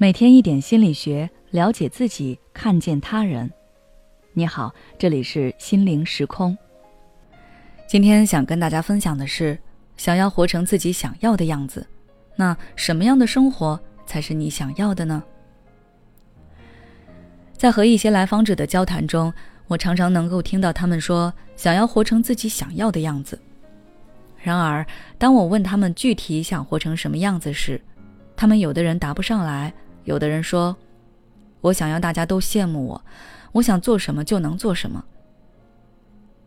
每天一点心理学，了解自己，看见他人。你好，这里是心灵时空。今天想跟大家分享的是，想要活成自己想要的样子，那什么样的生活才是你想要的呢？在和一些来访者的交谈中，我常常能够听到他们说想要活成自己想要的样子。然而，当我问他们具体想活成什么样子时，他们有的人答不上来。有的人说：“我想要大家都羡慕我，我想做什么就能做什么。”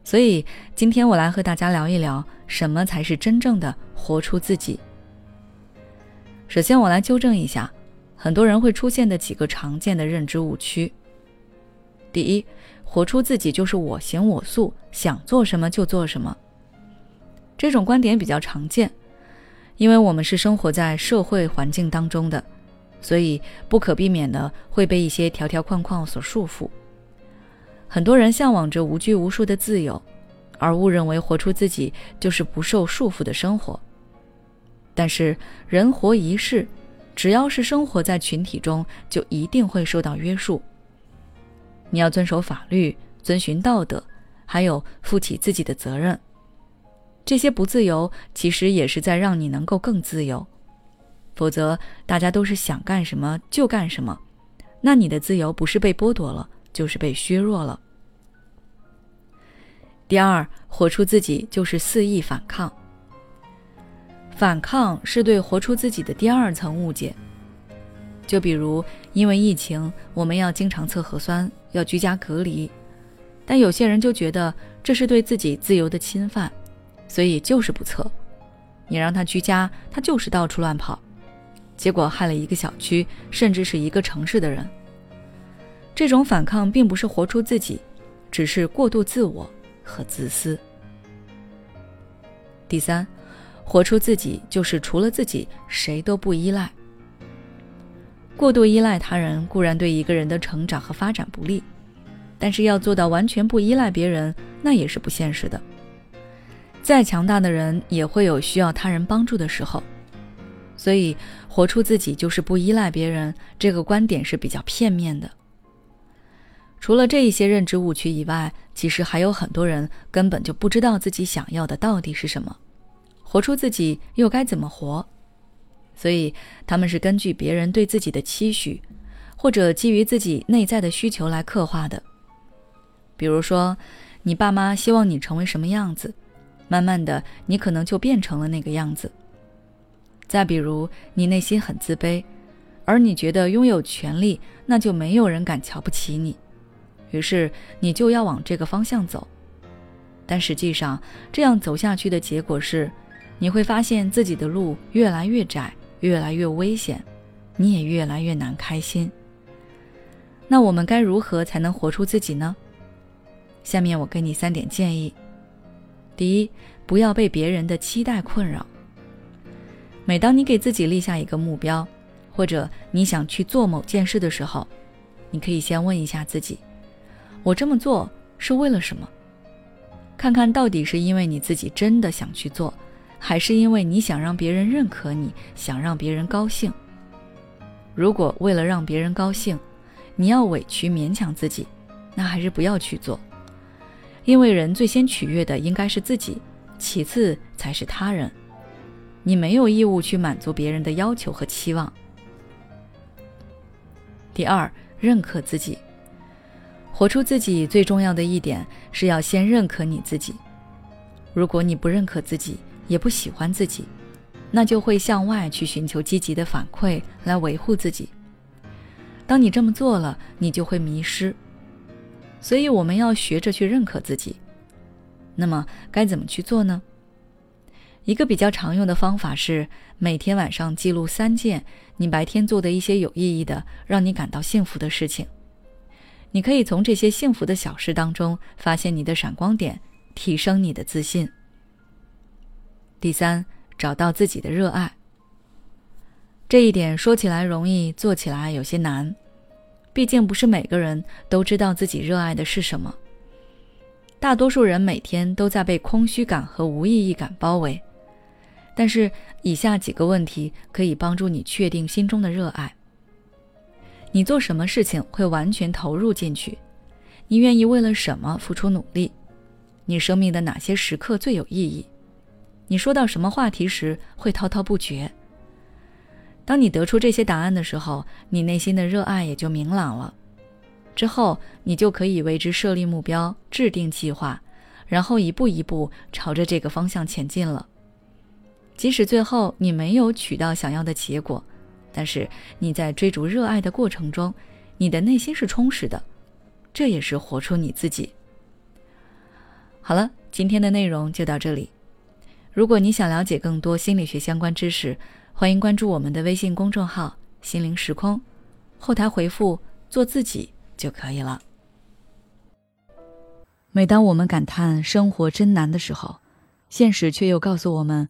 所以今天我来和大家聊一聊，什么才是真正的活出自己。首先，我来纠正一下很多人会出现的几个常见的认知误区。第一，活出自己就是我行我素，想做什么就做什么。这种观点比较常见，因为我们是生活在社会环境当中的。所以不可避免的会被一些条条框框所束缚。很多人向往着无拘无束的自由，而误认为活出自己就是不受束缚的生活。但是人活一世，只要是生活在群体中，就一定会受到约束。你要遵守法律，遵循道德，还有负起自己的责任。这些不自由，其实也是在让你能够更自由。否则，大家都是想干什么就干什么，那你的自由不是被剥夺了，就是被削弱了。第二，活出自己就是肆意反抗。反抗是对活出自己的第二层误解。就比如，因为疫情，我们要经常测核酸，要居家隔离，但有些人就觉得这是对自己自由的侵犯，所以就是不测。你让他居家，他就是到处乱跑。结果害了一个小区，甚至是一个城市的人。这种反抗并不是活出自己，只是过度自我和自私。第三，活出自己就是除了自己谁都不依赖。过度依赖他人固然对一个人的成长和发展不利，但是要做到完全不依赖别人，那也是不现实的。再强大的人也会有需要他人帮助的时候。所以，活出自己就是不依赖别人，这个观点是比较片面的。除了这一些认知误区以外，其实还有很多人根本就不知道自己想要的到底是什么，活出自己又该怎么活？所以，他们是根据别人对自己的期许，或者基于自己内在的需求来刻画的。比如说，你爸妈希望你成为什么样子，慢慢的，你可能就变成了那个样子。再比如，你内心很自卑，而你觉得拥有权利，那就没有人敢瞧不起你，于是你就要往这个方向走。但实际上，这样走下去的结果是，你会发现自己的路越来越窄，越来越危险，你也越来越难开心。那我们该如何才能活出自己呢？下面我给你三点建议：第一，不要被别人的期待困扰。每当你给自己立下一个目标，或者你想去做某件事的时候，你可以先问一下自己：我这么做是为了什么？看看到底是因为你自己真的想去做，还是因为你想让别人认可你，想让别人高兴？如果为了让别人高兴，你要委屈勉强自己，那还是不要去做，因为人最先取悦的应该是自己，其次才是他人。你没有义务去满足别人的要求和期望。第二，认可自己，活出自己最重要的一点是要先认可你自己。如果你不认可自己，也不喜欢自己，那就会向外去寻求积极的反馈来维护自己。当你这么做了，你就会迷失。所以我们要学着去认可自己。那么该怎么去做呢？一个比较常用的方法是每天晚上记录三件你白天做的一些有意义的、让你感到幸福的事情。你可以从这些幸福的小事当中发现你的闪光点，提升你的自信。第三，找到自己的热爱。这一点说起来容易，做起来有些难。毕竟不是每个人都知道自己热爱的是什么。大多数人每天都在被空虚感和无意义感包围。但是，以下几个问题可以帮助你确定心中的热爱。你做什么事情会完全投入进去？你愿意为了什么付出努力？你生命的哪些时刻最有意义？你说到什么话题时会滔滔不绝？当你得出这些答案的时候，你内心的热爱也就明朗了。之后，你就可以为之设立目标、制定计划，然后一步一步朝着这个方向前进了。即使最后你没有取到想要的结果，但是你在追逐热爱的过程中，你的内心是充实的，这也是活出你自己。好了，今天的内容就到这里。如果你想了解更多心理学相关知识，欢迎关注我们的微信公众号“心灵时空”，后台回复“做自己”就可以了。每当我们感叹生活真难的时候，现实却又告诉我们，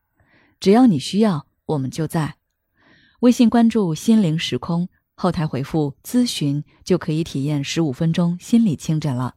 只要你需要，我们就在。微信关注“心灵时空”，后台回复“咨询”就可以体验十五分钟心理清诊了。